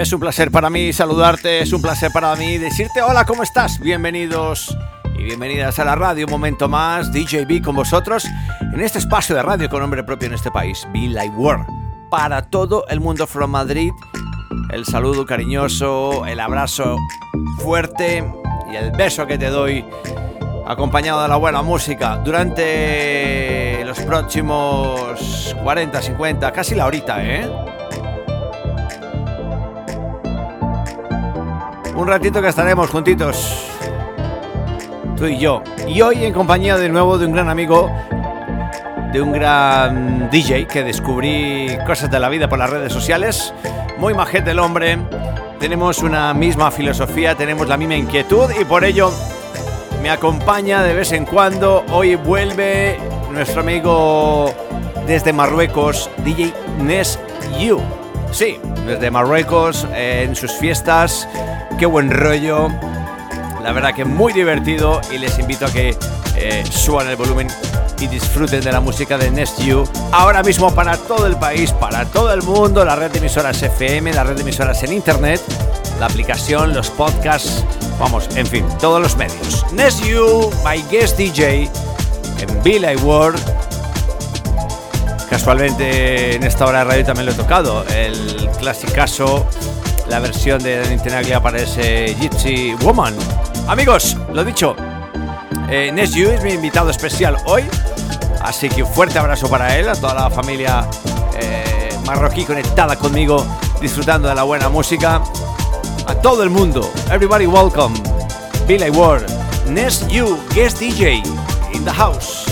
Es un placer para mí saludarte, es un placer para mí decirte hola, ¿cómo estás? Bienvenidos y bienvenidas a la radio, un momento más, DJB con vosotros, en este espacio de radio con nombre propio en este país, Be Live World, para todo el mundo from Madrid, el saludo cariñoso, el abrazo fuerte y el beso que te doy acompañado de la buena música durante los próximos 40, 50, casi la horita, ¿eh? Un ratito que estaremos juntitos, tú y yo. Y hoy en compañía de nuevo de un gran amigo, de un gran DJ que descubrí cosas de la vida por las redes sociales. Muy majete el hombre. Tenemos una misma filosofía, tenemos la misma inquietud y por ello me acompaña de vez en cuando. Hoy vuelve nuestro amigo desde Marruecos, DJ Nes You. Sí, desde Marruecos, en sus fiestas qué buen rollo. La verdad que muy divertido y les invito a que eh, suban el volumen y disfruten de la música de Nest You. Ahora mismo para todo el país, para todo el mundo, la red de emisoras FM, la red de emisoras en internet, la aplicación, los podcasts, vamos, en fin, todos los medios. Nest You, my guest DJ en Villa World. Casualmente en esta hora de radio también lo he tocado, el clasicazo la versión de Dani Tenaglia para ese Gypsy Woman. Amigos, lo dicho, eh, Yu es mi invitado especial hoy, así que un fuerte abrazo para él, a toda la familia eh, marroquí conectada conmigo, disfrutando de la buena música. A todo el mundo, everybody welcome, Billy Ward, Nes You, guest DJ in the house.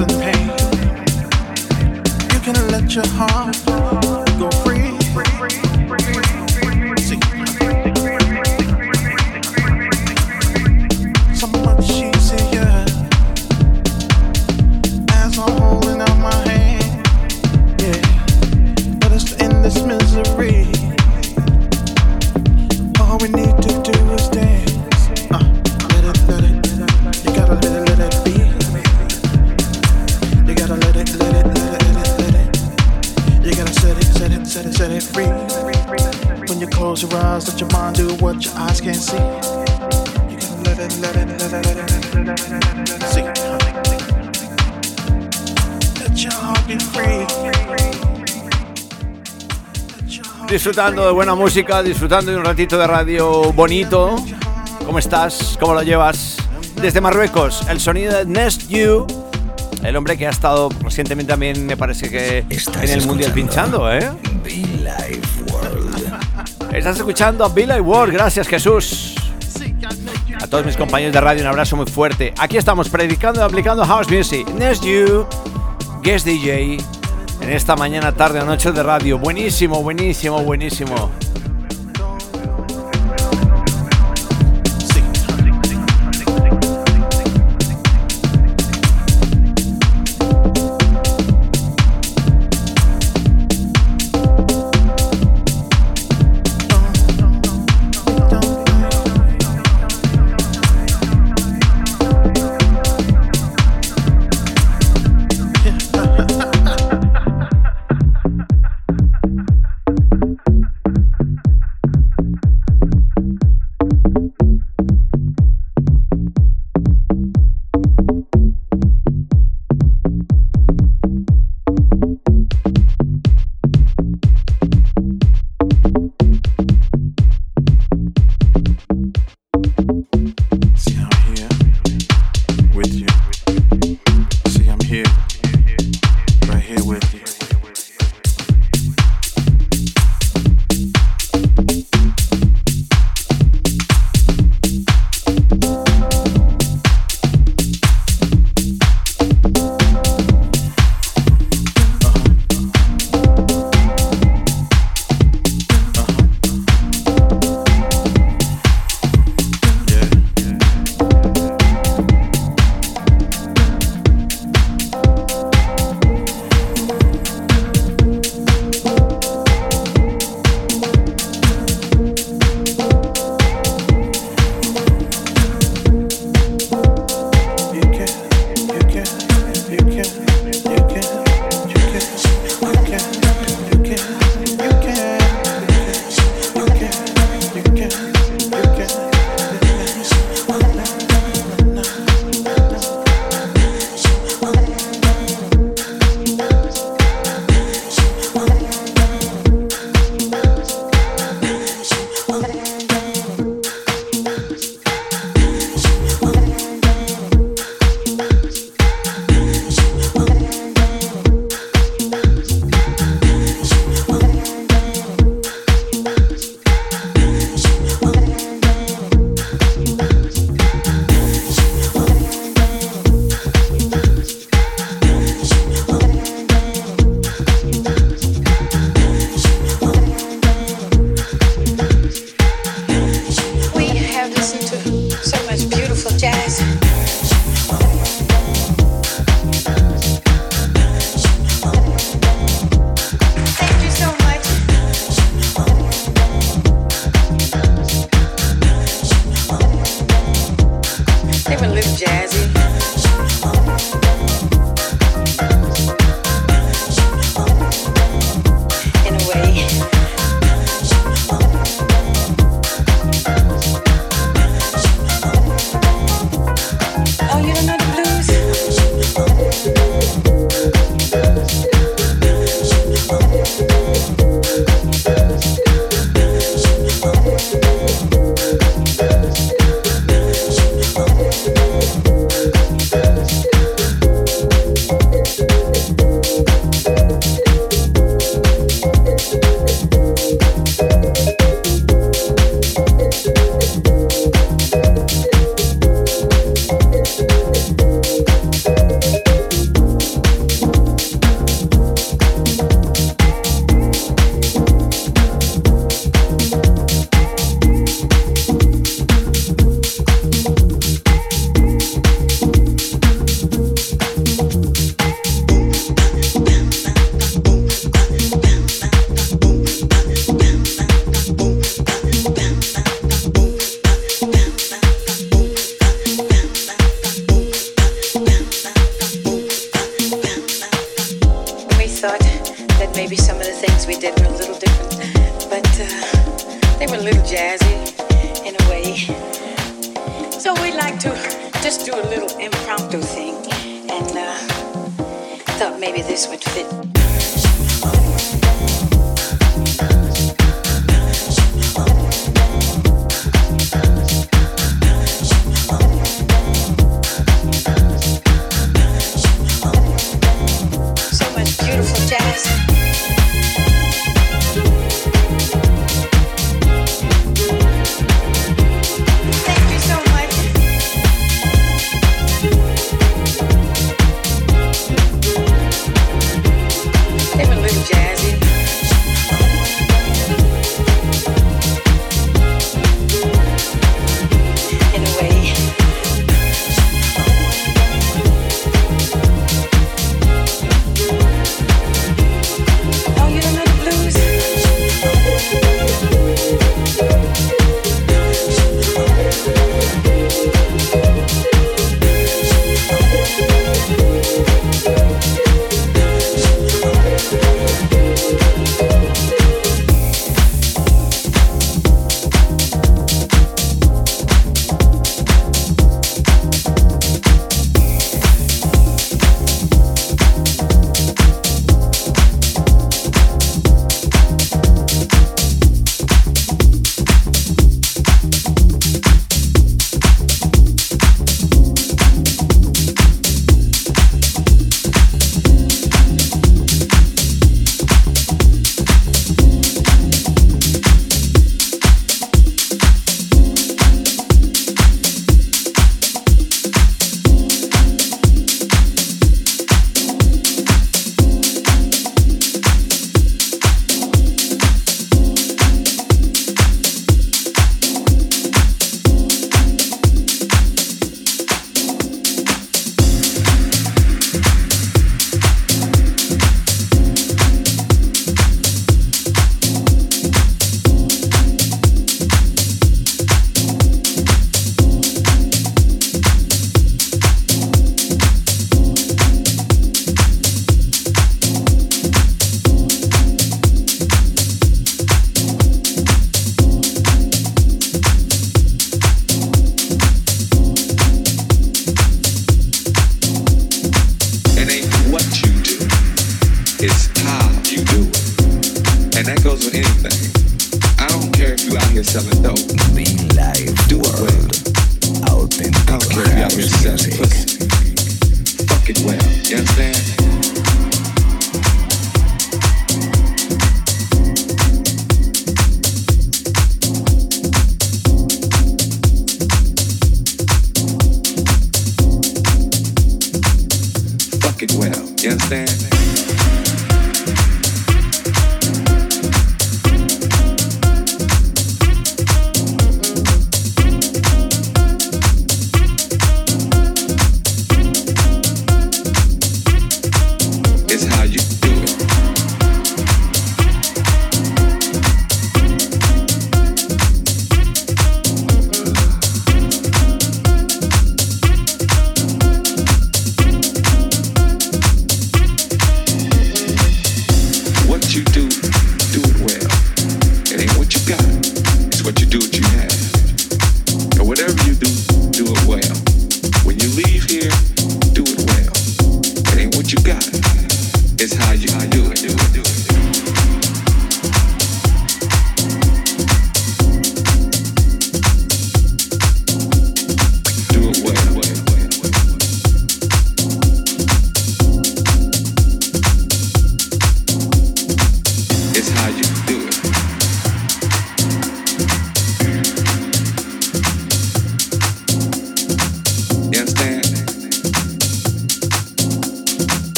and pain. You can let your heart. Disfrutando de buena música, disfrutando de un ratito de radio bonito. ¿Cómo estás? ¿Cómo lo llevas? Desde Marruecos, el sonido de Nest You, el hombre que ha estado recientemente también, me parece que en el Mundial pinchando, ¿eh? World. Estás escuchando a Be World, gracias Jesús. A todos mis compañeros de radio un abrazo muy fuerte. Aquí estamos predicando y aplicando House Music. Nest You, Guest DJ, en esta mañana, tarde o noche de radio. Buenísimo, buenísimo, buenísimo. thought maybe this would fit.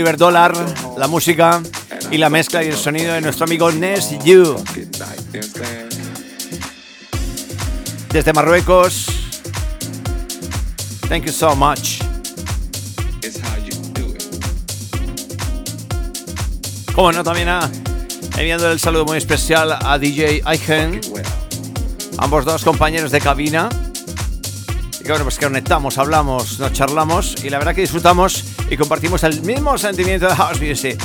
Oliver Dollar, la música y la mezcla y el sonido de nuestro amigo Nes You. Desde Marruecos. Thank you so much. Como no, también a, enviando el saludo muy especial a DJ Aigen, ambos dos compañeros de cabina. Y bueno, pues que conectamos, hablamos, nos charlamos y la verdad que disfrutamos y compartimos el mismo sentimiento de House Music.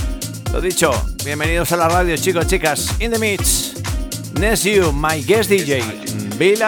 Lo dicho, bienvenidos a la radio, chicos, chicas. In the mix, Nes You, my guest DJ, Bill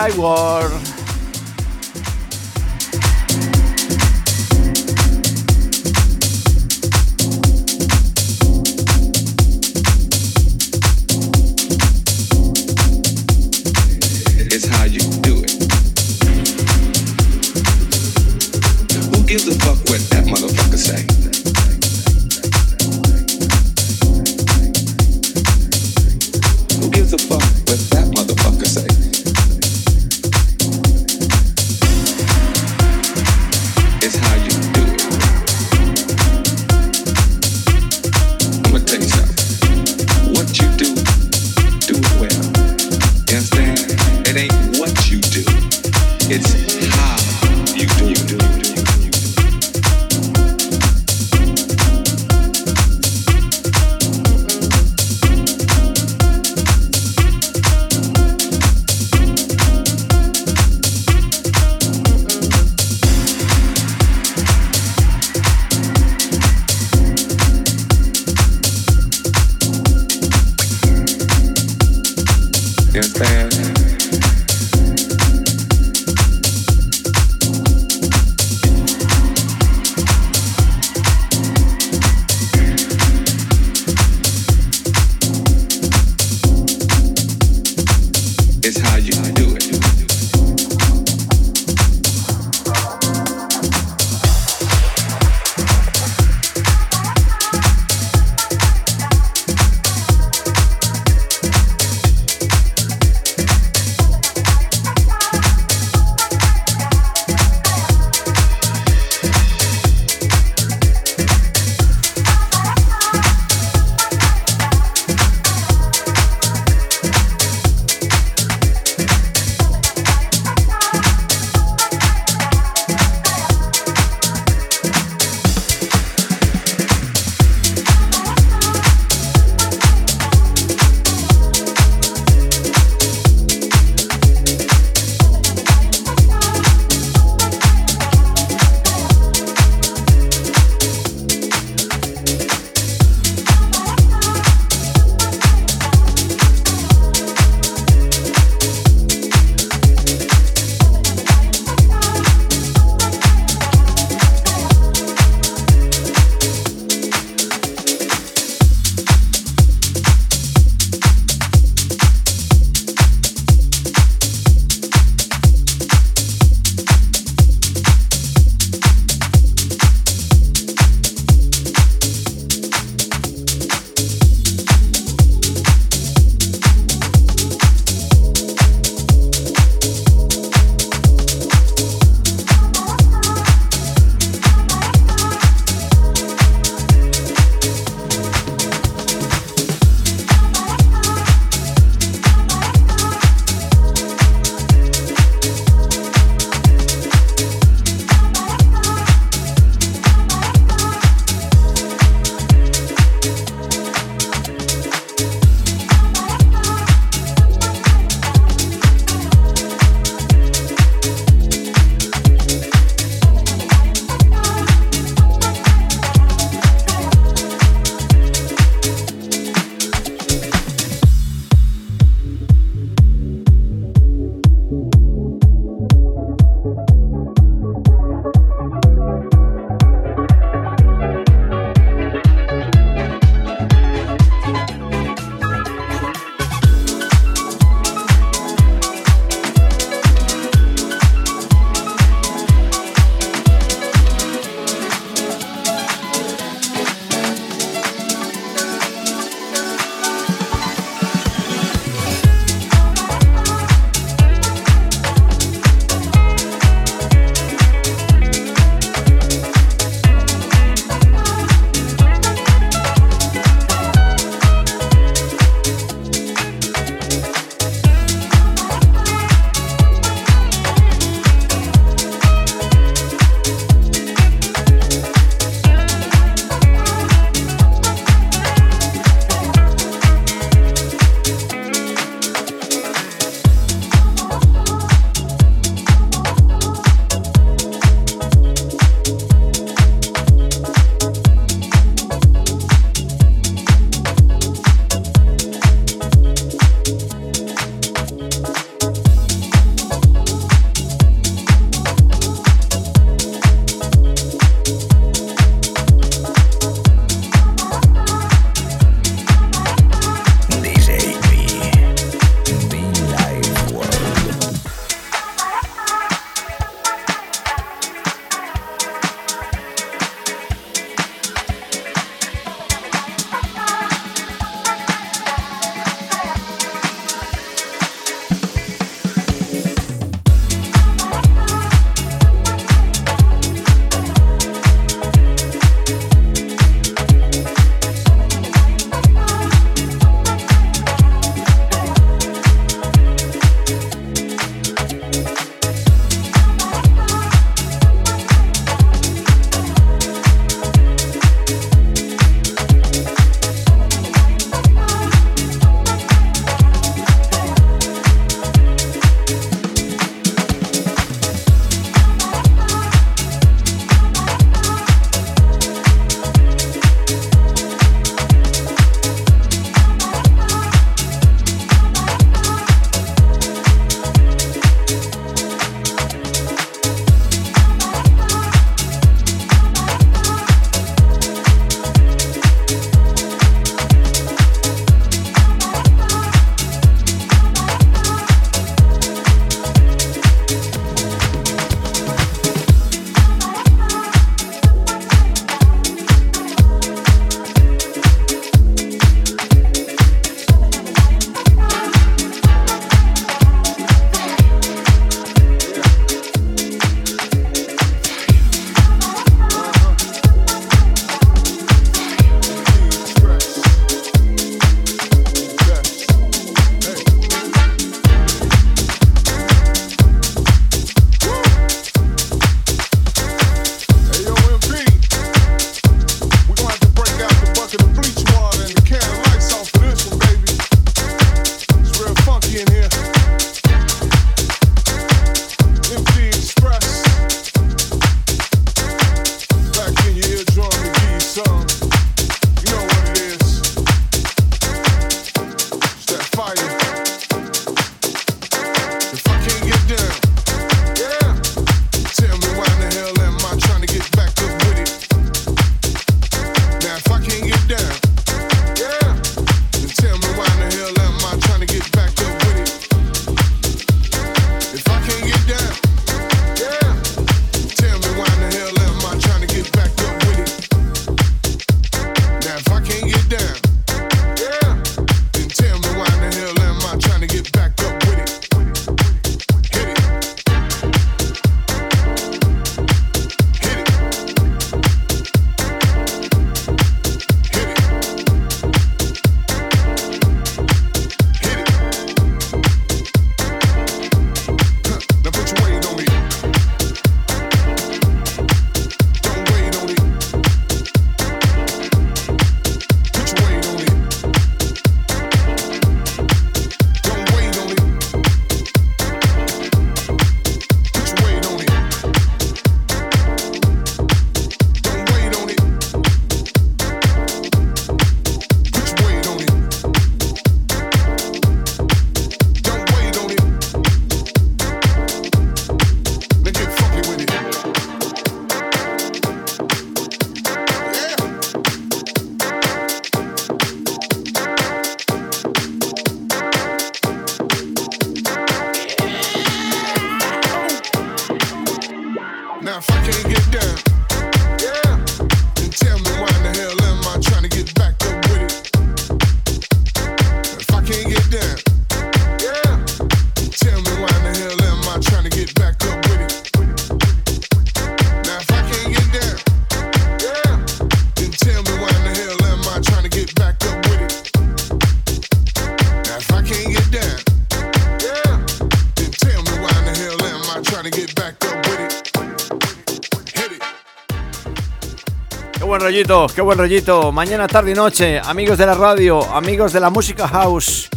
Qué buen rollito. Mañana, tarde y noche, amigos de la radio, amigos de la música house.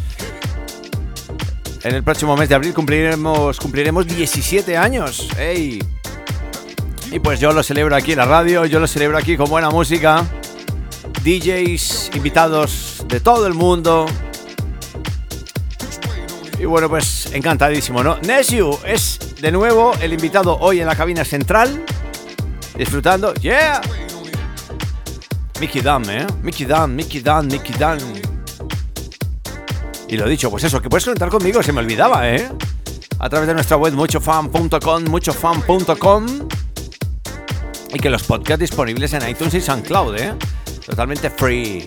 En el próximo mes de abril cumpliremos, cumpliremos 17 años. ¡Ey! Y pues yo lo celebro aquí en la radio, yo lo celebro aquí con buena música. DJs, invitados de todo el mundo. Y bueno, pues encantadísimo, ¿no? Nesiu es de nuevo el invitado hoy en la cabina central. Disfrutando. ¡Yeah! Mickey Dan, ¿eh? Mickey Dan, Mickey Dan, Mickey Dan. Y lo dicho, pues eso, que puedes conectar conmigo, se me olvidaba, ¿eh? A través de nuestra web muchofan.com, muchofan.com. Y que los podcasts disponibles en iTunes y SoundCloud, ¿eh? Totalmente free.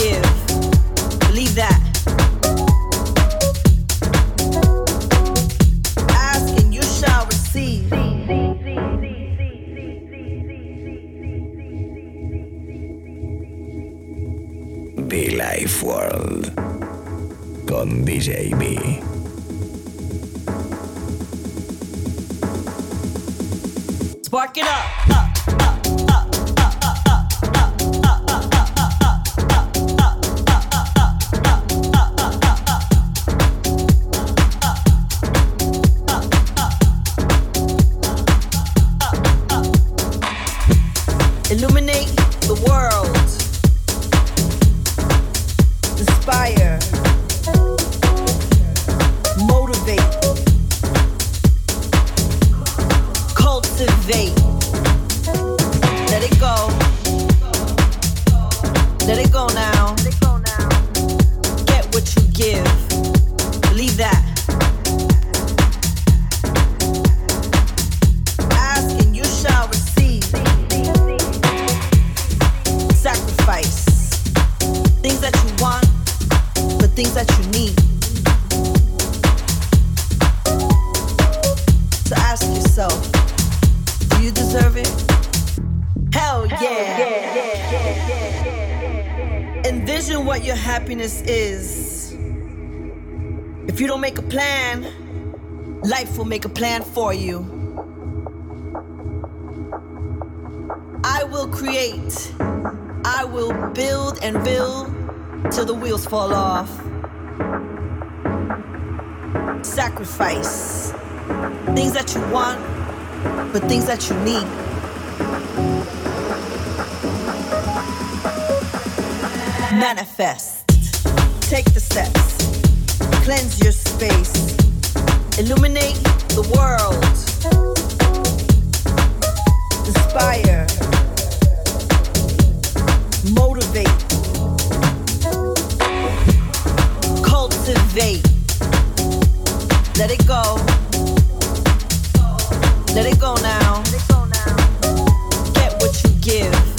Believe that. Ask and you shall receive. Be Life World con DJ make a plan for you. I will create, I will build and build till the wheels fall off. Sacrifice things that you want, but things that you need. Manifest. Take the steps. Cleanse your space. Illuminate the world. Inspire. Motivate. Cultivate. Let it go. Let it go now. Get what you give.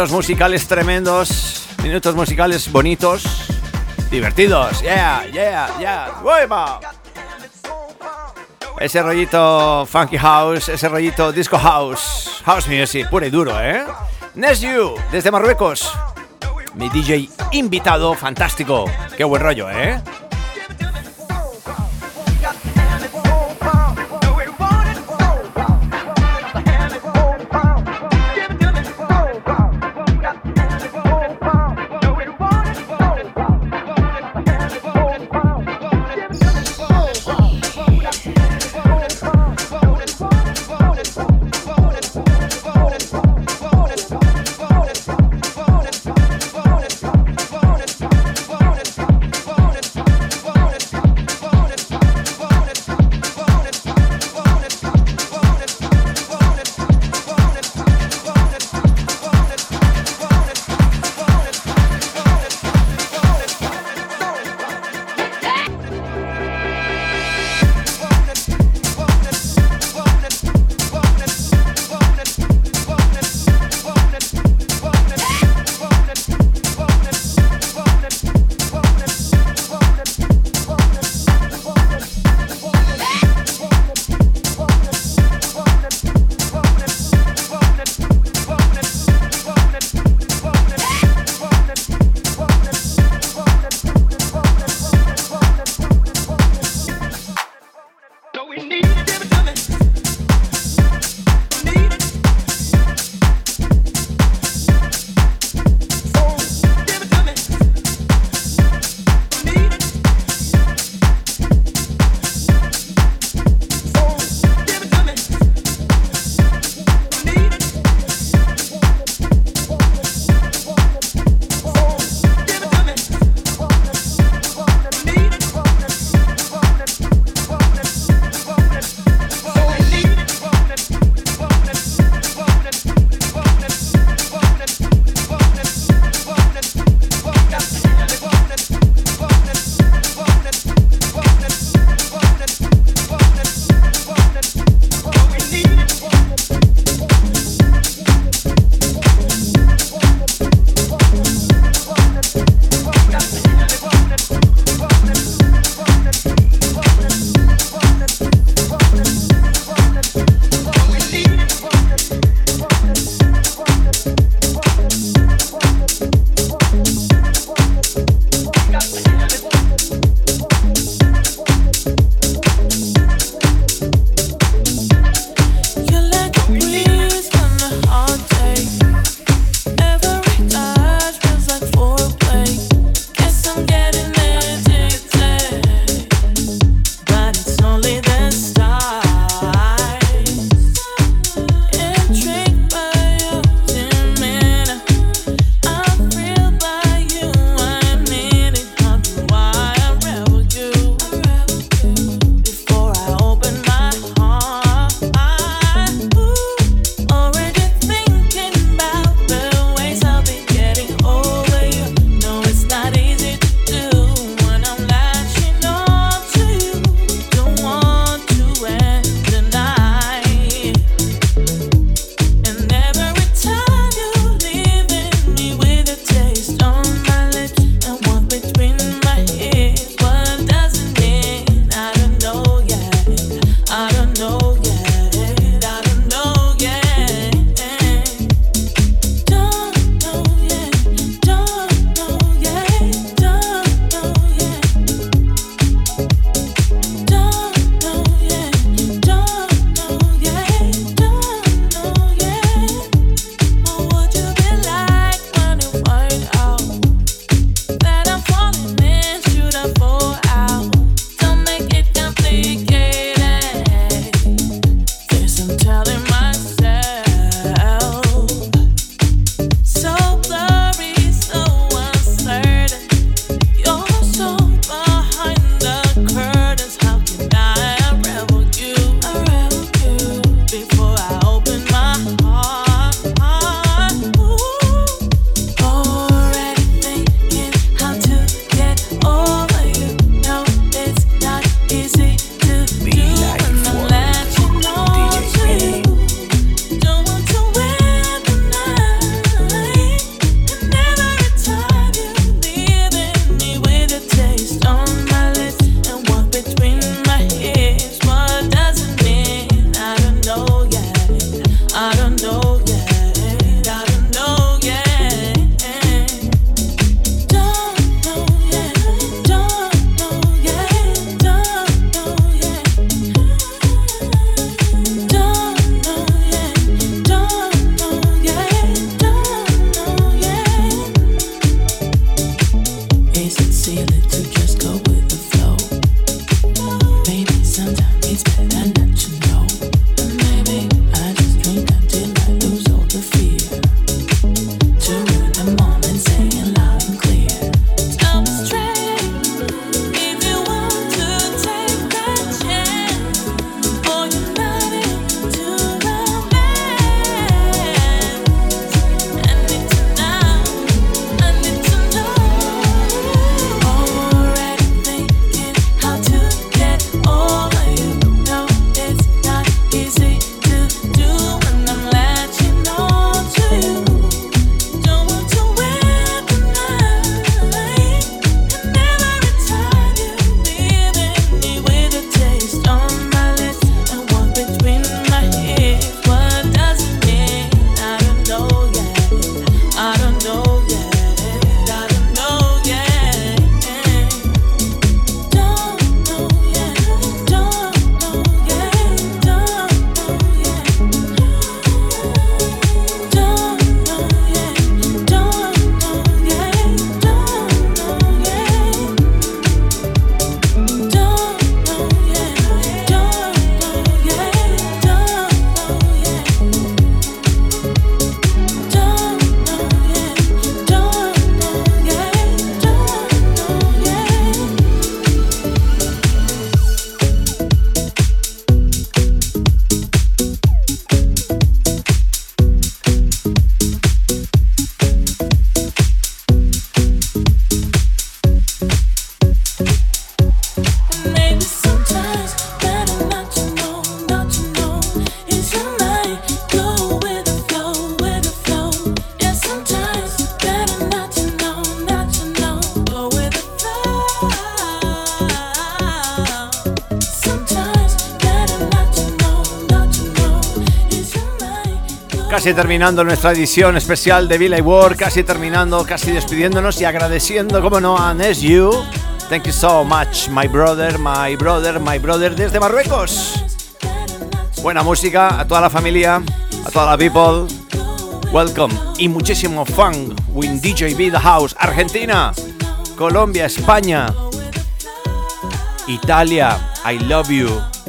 Minutos musicales tremendos, minutos musicales bonitos, divertidos. Yeah, yeah, yeah. ¡Hueva! Ese rollito funky house, ese rollito disco house, house music, puro y duro, ¿eh? Next You, desde Marruecos. Mi DJ invitado, fantástico. Qué buen rollo, ¿eh? Casi terminando nuestra edición especial de Villa World, casi terminando, casi despidiéndonos y agradeciendo, como no, a Nes You. Thank you so much, my brother, my brother, my brother desde Marruecos. Buena música a toda la familia, a toda la people. Welcome y muchísimo fun with DJ B The House, Argentina, Colombia, España, Italia. I love you.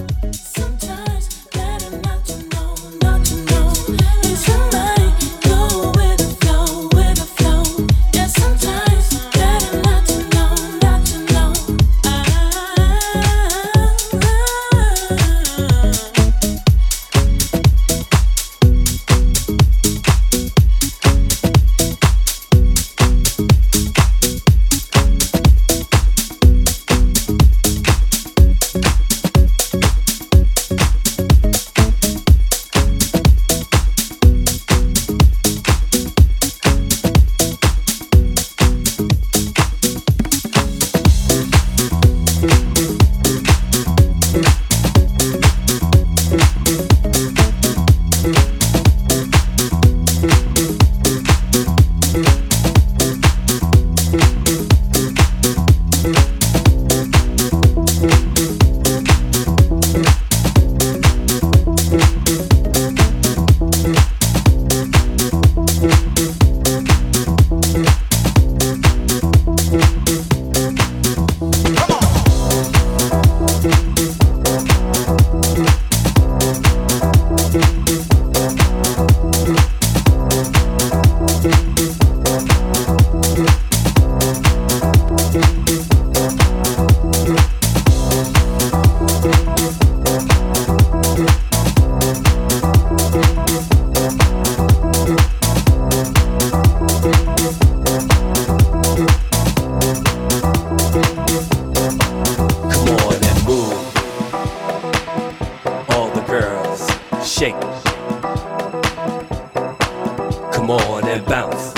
Come on and bounce.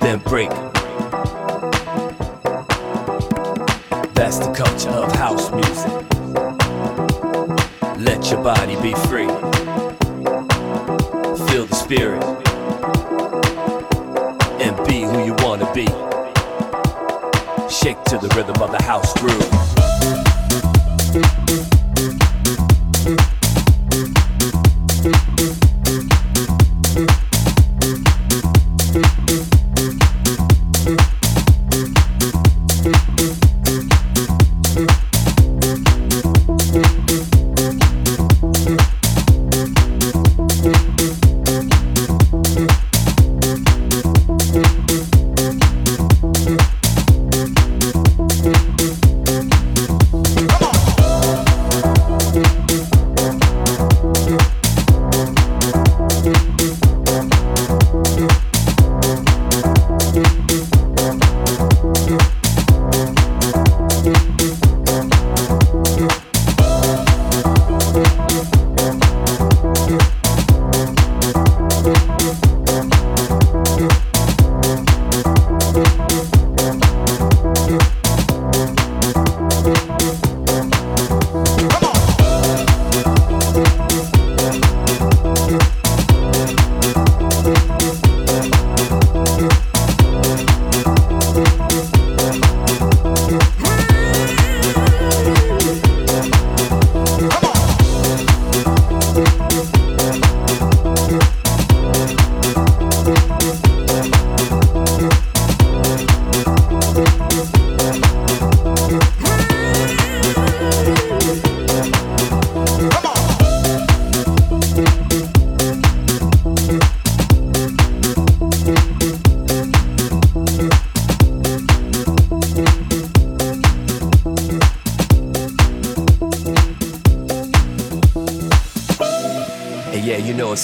Then break. That's the culture of house music. Let your body be free. Feel the spirit. And be who you wanna be. Shake to the rhythm of the house groove.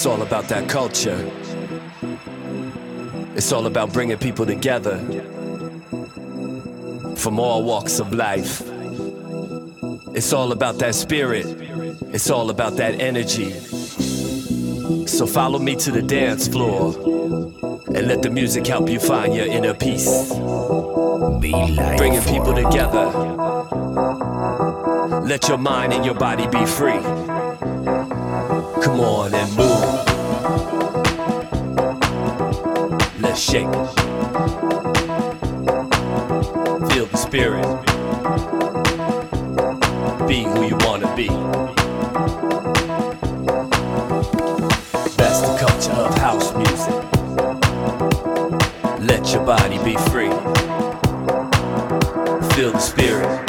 All about that culture. It's all about bringing people together from all walks of life. It's all about that spirit. It's all about that energy. So follow me to the dance floor and let the music help you find your inner peace. Bringing people together. Let your mind and your body be free. Come on and move. Let's shake. Feel the spirit. Be who you want to be. That's the culture of house music. Let your body be free. Feel the spirit.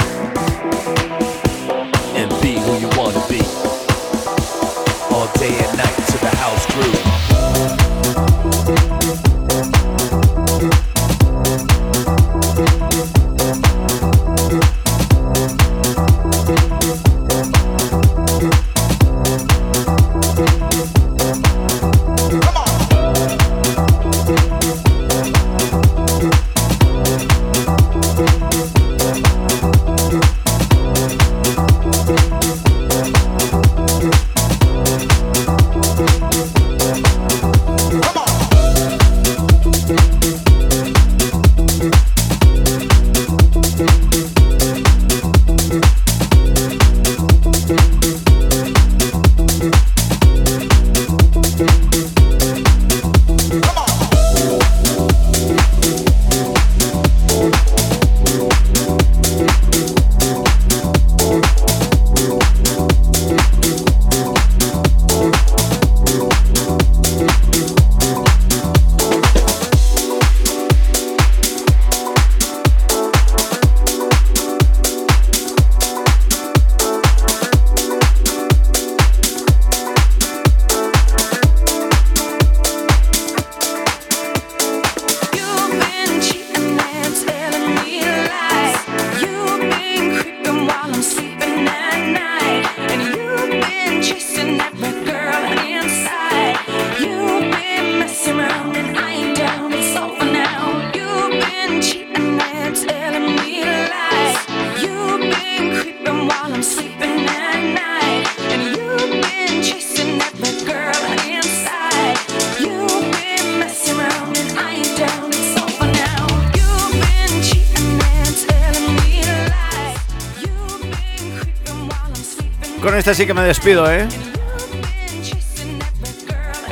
Sí que me despido, ¿eh?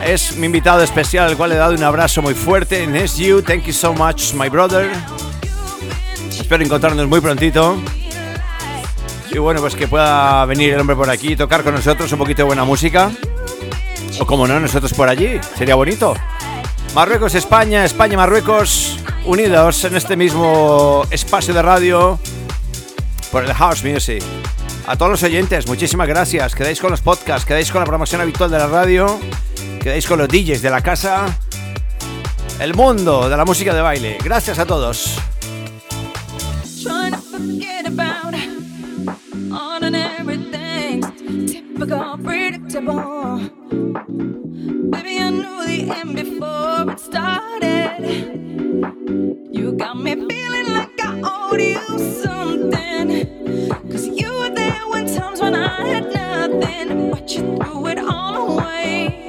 Es mi invitado especial, al cual le he dado un abrazo muy fuerte. Es You, thank you so much, my brother. Espero encontrarnos muy prontito. Y bueno, pues que pueda venir el hombre por aquí y tocar con nosotros un poquito de buena música. O como no, nosotros por allí. Sería bonito. Marruecos, España, España, Marruecos, unidos en este mismo espacio de radio por el House Music. A todos los oyentes, muchísimas gracias. Quedáis con los podcasts, quedáis con la promoción habitual de la radio, quedáis con los DJs de la casa, el mundo de la música de baile. Gracias a todos. You got me feeling like something. Times when I had nothing, but you threw it all away.